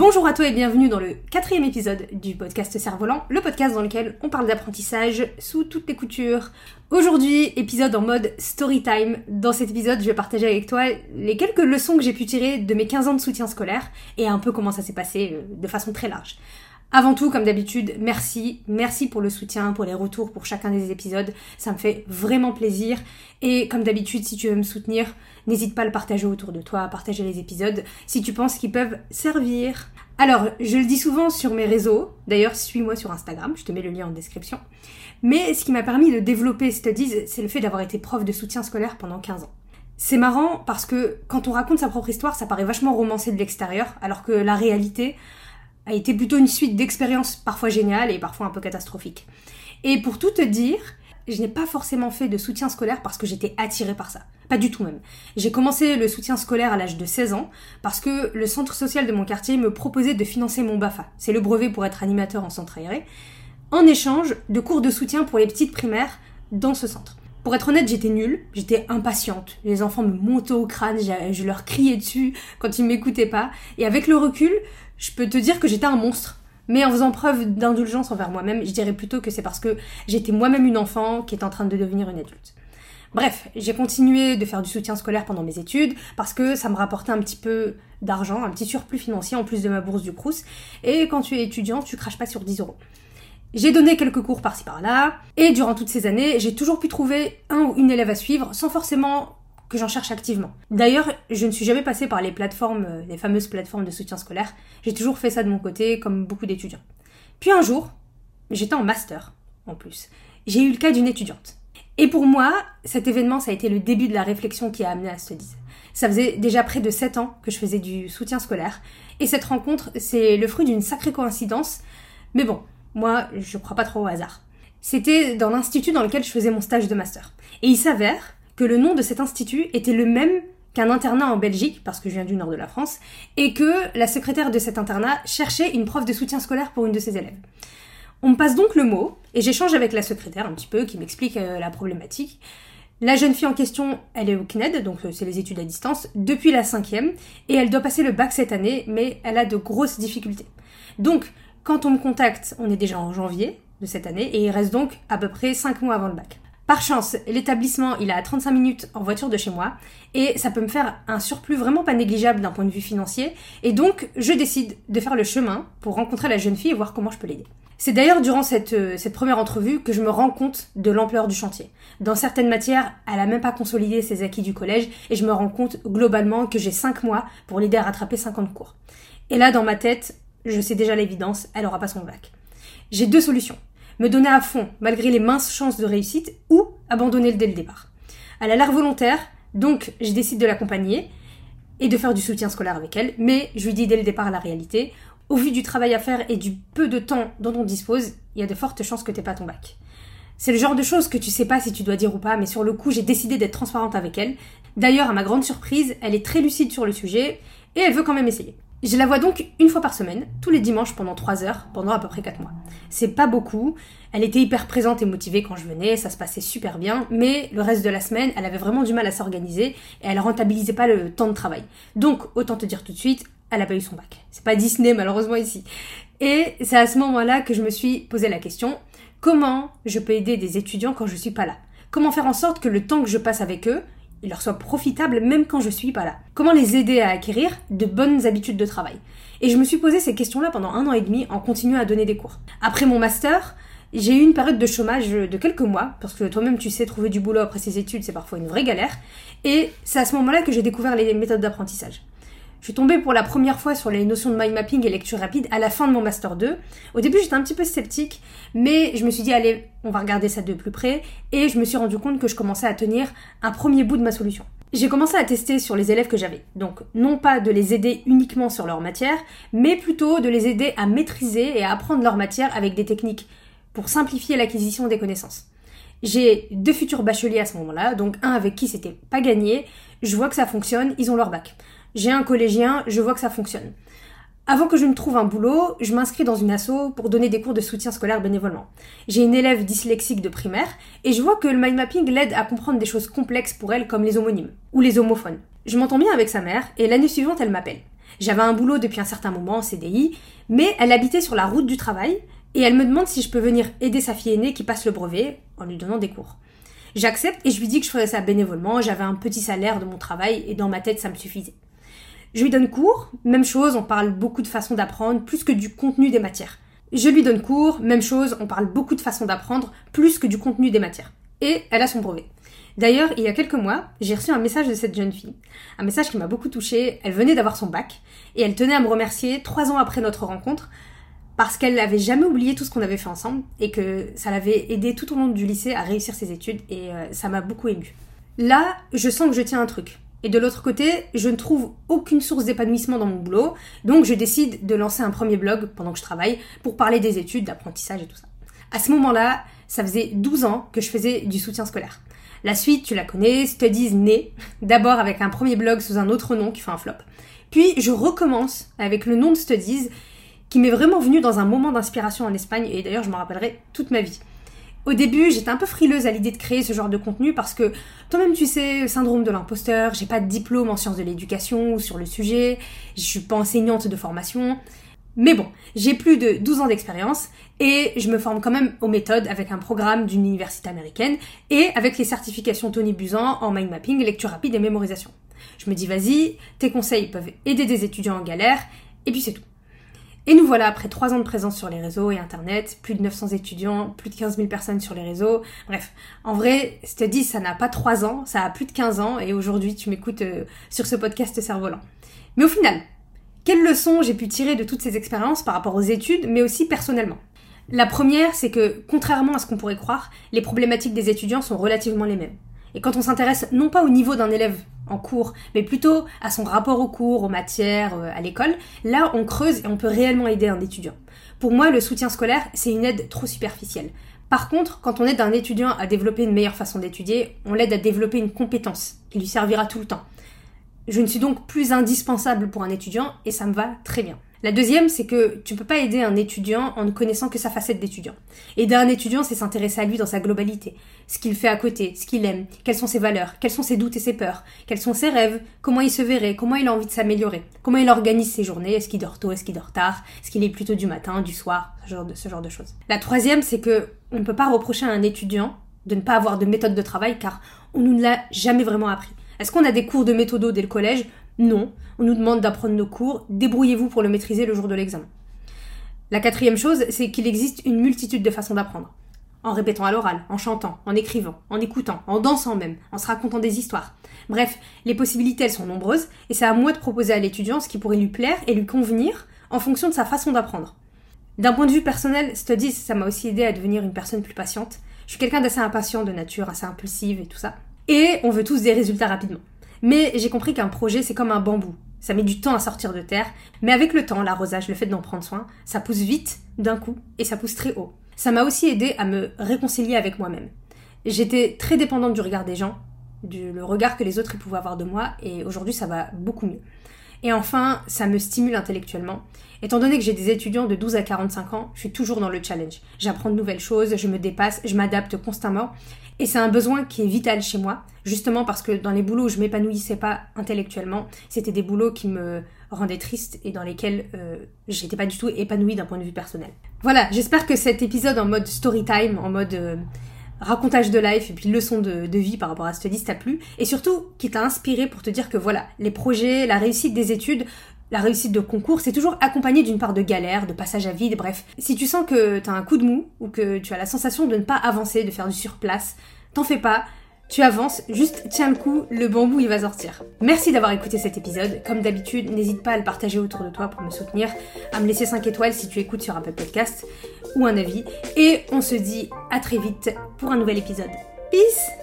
Bonjour à toi et bienvenue dans le quatrième épisode du podcast Cerf-Volant, le podcast dans lequel on parle d'apprentissage sous toutes les coutures. Aujourd'hui, épisode en mode story time. Dans cet épisode, je vais partager avec toi les quelques leçons que j'ai pu tirer de mes 15 ans de soutien scolaire et un peu comment ça s'est passé euh, de façon très large. Avant tout, comme d'habitude, merci. Merci pour le soutien, pour les retours pour chacun des épisodes. Ça me fait vraiment plaisir. Et comme d'habitude, si tu veux me soutenir, n'hésite pas à le partager autour de toi, à partager les épisodes si tu penses qu'ils peuvent servir. Alors, je le dis souvent sur mes réseaux. D'ailleurs, suis-moi sur Instagram. Je te mets le lien en description. Mais ce qui m'a permis de développer Studies, c'est le fait d'avoir été prof de soutien scolaire pendant 15 ans. C'est marrant parce que quand on raconte sa propre histoire, ça paraît vachement romancé de l'extérieur, alors que la réalité, a été plutôt une suite d'expériences parfois géniales et parfois un peu catastrophiques. Et pour tout te dire, je n'ai pas forcément fait de soutien scolaire parce que j'étais attirée par ça. Pas du tout même. J'ai commencé le soutien scolaire à l'âge de 16 ans parce que le centre social de mon quartier me proposait de financer mon BAFA. C'est le brevet pour être animateur en centre aéré. En échange de cours de soutien pour les petites primaires dans ce centre. Pour être honnête, j'étais nulle, j'étais impatiente. Les enfants me montaient au crâne, je leur criais dessus quand ils m'écoutaient pas. Et avec le recul, je peux te dire que j'étais un monstre. Mais en faisant preuve d'indulgence envers moi-même, je dirais plutôt que c'est parce que j'étais moi-même une enfant qui est en train de devenir une adulte. Bref, j'ai continué de faire du soutien scolaire pendant mes études parce que ça me rapportait un petit peu d'argent, un petit surplus financier en plus de ma bourse du Crous. Et quand tu es étudiant, tu craches pas sur 10 euros. J'ai donné quelques cours par-ci par-là, et durant toutes ces années, j'ai toujours pu trouver un ou une élève à suivre sans forcément que j'en cherche activement. D'ailleurs, je ne suis jamais passée par les plateformes, euh, les fameuses plateformes de soutien scolaire. J'ai toujours fait ça de mon côté, comme beaucoup d'étudiants. Puis un jour, j'étais en master, en plus. J'ai eu le cas d'une étudiante. Et pour moi, cet événement, ça a été le début de la réflexion qui a amené à Studies. Ça faisait déjà près de 7 ans que je faisais du soutien scolaire. Et cette rencontre, c'est le fruit d'une sacrée coïncidence. Mais bon, moi, je crois pas trop au hasard. C'était dans l'institut dans lequel je faisais mon stage de master. Et il s'avère que le nom de cet institut était le même qu'un internat en Belgique, parce que je viens du nord de la France, et que la secrétaire de cet internat cherchait une prof de soutien scolaire pour une de ses élèves. On me passe donc le mot, et j'échange avec la secrétaire un petit peu, qui m'explique euh, la problématique. La jeune fille en question, elle est au CNED, donc euh, c'est les études à distance, depuis la cinquième, et elle doit passer le bac cette année, mais elle a de grosses difficultés. Donc, quand on me contacte, on est déjà en janvier de cette année, et il reste donc à peu près 5 mois avant le bac. Par chance, l'établissement, il est à 35 minutes en voiture de chez moi et ça peut me faire un surplus vraiment pas négligeable d'un point de vue financier et donc je décide de faire le chemin pour rencontrer la jeune fille et voir comment je peux l'aider. C'est d'ailleurs durant cette, euh, première entrevue que je me rends compte de l'ampleur du chantier. Dans certaines matières, elle a même pas consolidé ses acquis du collège et je me rends compte globalement que j'ai 5 mois pour l'aider à rattraper 50 cours. Et là, dans ma tête, je sais déjà l'évidence, elle aura pas son bac. J'ai deux solutions me donner à fond malgré les minces chances de réussite ou abandonner dès le départ. Elle a l'air volontaire, donc je décide de l'accompagner et de faire du soutien scolaire avec elle, mais je lui dis dès le départ la réalité. Au vu du travail à faire et du peu de temps dont on dispose, il y a de fortes chances que t'aies pas ton bac. C'est le genre de choses que tu sais pas si tu dois dire ou pas, mais sur le coup, j'ai décidé d'être transparente avec elle. D'ailleurs, à ma grande surprise, elle est très lucide sur le sujet et elle veut quand même essayer. Je la vois donc une fois par semaine, tous les dimanches pendant 3 heures, pendant à peu près 4 mois. C'est pas beaucoup, elle était hyper présente et motivée quand je venais, ça se passait super bien, mais le reste de la semaine, elle avait vraiment du mal à s'organiser et elle rentabilisait pas le temps de travail. Donc, autant te dire tout de suite, elle a pas eu son bac. C'est pas Disney malheureusement ici. Et c'est à ce moment-là que je me suis posé la question, comment je peux aider des étudiants quand je suis pas là? Comment faire en sorte que le temps que je passe avec eux, il leur soit profitable même quand je suis pas là. Comment les aider à acquérir de bonnes habitudes de travail? Et je me suis posé ces questions-là pendant un an et demi en continuant à donner des cours. Après mon master, j'ai eu une période de chômage de quelques mois, parce que toi-même tu sais, trouver du boulot après ses études, c'est parfois une vraie galère. Et c'est à ce moment-là que j'ai découvert les méthodes d'apprentissage. Je suis tombée pour la première fois sur les notions de mind mapping et lecture rapide à la fin de mon master 2. Au début, j'étais un petit peu sceptique, mais je me suis dit, allez, on va regarder ça de plus près, et je me suis rendu compte que je commençais à tenir un premier bout de ma solution. J'ai commencé à tester sur les élèves que j'avais. Donc, non pas de les aider uniquement sur leur matière, mais plutôt de les aider à maîtriser et à apprendre leur matière avec des techniques pour simplifier l'acquisition des connaissances. J'ai deux futurs bacheliers à ce moment-là, donc un avec qui c'était pas gagné, je vois que ça fonctionne, ils ont leur bac. J'ai un collégien, je vois que ça fonctionne. Avant que je ne trouve un boulot, je m'inscris dans une asso pour donner des cours de soutien scolaire bénévolement. J'ai une élève dyslexique de primaire et je vois que le mind mapping l'aide à comprendre des choses complexes pour elle comme les homonymes ou les homophones. Je m'entends bien avec sa mère et l'année suivante elle m'appelle. J'avais un boulot depuis un certain moment en CDI, mais elle habitait sur la route du travail et elle me demande si je peux venir aider sa fille aînée qui passe le brevet en lui donnant des cours. J'accepte et je lui dis que je ferais ça bénévolement, j'avais un petit salaire de mon travail et dans ma tête ça me suffisait. Je lui donne cours, même chose, on parle beaucoup de façons d'apprendre, plus que du contenu des matières. Je lui donne cours, même chose, on parle beaucoup de façons d'apprendre, plus que du contenu des matières. Et elle a son brevet. D'ailleurs, il y a quelques mois, j'ai reçu un message de cette jeune fille. Un message qui m'a beaucoup touchée. Elle venait d'avoir son bac et elle tenait à me remercier trois ans après notre rencontre parce qu'elle n'avait jamais oublié tout ce qu'on avait fait ensemble et que ça l'avait aidé tout au long du lycée à réussir ses études et euh, ça m'a beaucoup émue. Là, je sens que je tiens un truc. Et de l'autre côté, je ne trouve aucune source d'épanouissement dans mon boulot, donc je décide de lancer un premier blog pendant que je travaille pour parler des études, d'apprentissage et tout ça. À ce moment-là, ça faisait 12 ans que je faisais du soutien scolaire. La suite, tu la connais, Studies né, d'abord avec un premier blog sous un autre nom qui fait un flop. Puis je recommence avec le nom de Studies qui m'est vraiment venu dans un moment d'inspiration en Espagne et d'ailleurs je m'en rappellerai toute ma vie. Au début, j'étais un peu frileuse à l'idée de créer ce genre de contenu parce que toi-même tu sais, syndrome de l'imposteur, j'ai pas de diplôme en sciences de l'éducation ou sur le sujet, je suis pas enseignante de formation. Mais bon, j'ai plus de 12 ans d'expérience et je me forme quand même aux méthodes avec un programme d'une université américaine et avec les certifications Tony Buzan en mind mapping, lecture rapide et mémorisation. Je me dis vas-y, tes conseils peuvent aider des étudiants en galère et puis c'est tout. Et nous voilà après 3 ans de présence sur les réseaux et internet, plus de 900 étudiants, plus de 15 000 personnes sur les réseaux. Bref, en vrai, je te ça n'a pas 3 ans, ça a plus de 15 ans et aujourd'hui tu m'écoutes euh, sur ce podcast cerf-volant. Mais au final, quelles leçons j'ai pu tirer de toutes ces expériences par rapport aux études, mais aussi personnellement? La première, c'est que, contrairement à ce qu'on pourrait croire, les problématiques des étudiants sont relativement les mêmes. Et quand on s'intéresse non pas au niveau d'un élève en cours, mais plutôt à son rapport au cours, aux matières, euh, à l'école, là on creuse et on peut réellement aider un étudiant. Pour moi, le soutien scolaire, c'est une aide trop superficielle. Par contre, quand on aide un étudiant à développer une meilleure façon d'étudier, on l'aide à développer une compétence qui lui servira tout le temps. Je ne suis donc plus indispensable pour un étudiant et ça me va très bien. La deuxième, c'est que tu peux pas aider un étudiant en ne connaissant que sa facette d'étudiant. Aider un étudiant, c'est s'intéresser à lui dans sa globalité. Ce qu'il fait à côté, ce qu'il aime, quelles sont ses valeurs, quels sont ses doutes et ses peurs, quels sont ses rêves, comment il se verrait, comment il a envie de s'améliorer, comment il organise ses journées, est-ce qu'il dort tôt, est-ce qu'il dort tard, est-ce qu'il est plutôt du matin, du soir, ce genre de, choses. La troisième, c'est que on ne peut pas reprocher à un étudiant de ne pas avoir de méthode de travail car on nous l'a jamais vraiment appris. Est-ce qu'on a des cours de méthodo dès le collège non, on nous demande d'apprendre nos cours, débrouillez-vous pour le maîtriser le jour de l'examen. La quatrième chose, c'est qu'il existe une multitude de façons d'apprendre. En répétant à l'oral, en chantant, en écrivant, en écoutant, en dansant même, en se racontant des histoires. Bref, les possibilités elles sont nombreuses et c'est à moi de proposer à l'étudiant ce qui pourrait lui plaire et lui convenir en fonction de sa façon d'apprendre. D'un point de vue personnel, Studies, ça m'a aussi aidé à devenir une personne plus patiente. Je suis quelqu'un d'assez impatient de nature, assez impulsive et tout ça. Et on veut tous des résultats rapidement. Mais j'ai compris qu'un projet, c'est comme un bambou. Ça met du temps à sortir de terre, mais avec le temps, l'arrosage, le fait d'en prendre soin, ça pousse vite, d'un coup, et ça pousse très haut. Ça m'a aussi aidé à me réconcilier avec moi-même. J'étais très dépendante du regard des gens, du le regard que les autres pouvaient avoir de moi, et aujourd'hui ça va beaucoup mieux. Et enfin, ça me stimule intellectuellement. Étant donné que j'ai des étudiants de 12 à 45 ans, je suis toujours dans le challenge. J'apprends de nouvelles choses, je me dépasse, je m'adapte constamment. Et c'est un besoin qui est vital chez moi, justement parce que dans les boulots où je m'épanouissais pas intellectuellement, c'était des boulots qui me rendaient triste et dans lesquels euh, j'étais pas du tout épanouie d'un point de vue personnel. Voilà, j'espère que cet épisode en mode story time, en mode euh, racontage de life et puis leçon de, vie par rapport à cette liste t'a plu et surtout qui t'a inspiré pour te dire que voilà, les projets, la réussite des études, la réussite de concours, c'est toujours accompagné d'une part de galère, de passage à vide, bref. Si tu sens que t'as un coup de mou ou que tu as la sensation de ne pas avancer, de faire du surplace, t'en fais pas, tu avances, juste tiens le coup, le bambou il va sortir. Merci d'avoir écouté cet épisode. Comme d'habitude, n'hésite pas à le partager autour de toi pour me soutenir, à me laisser 5 étoiles si tu écoutes sur Apple Podcast ou un avis. Et on se dit à très vite pour un nouvel épisode. Peace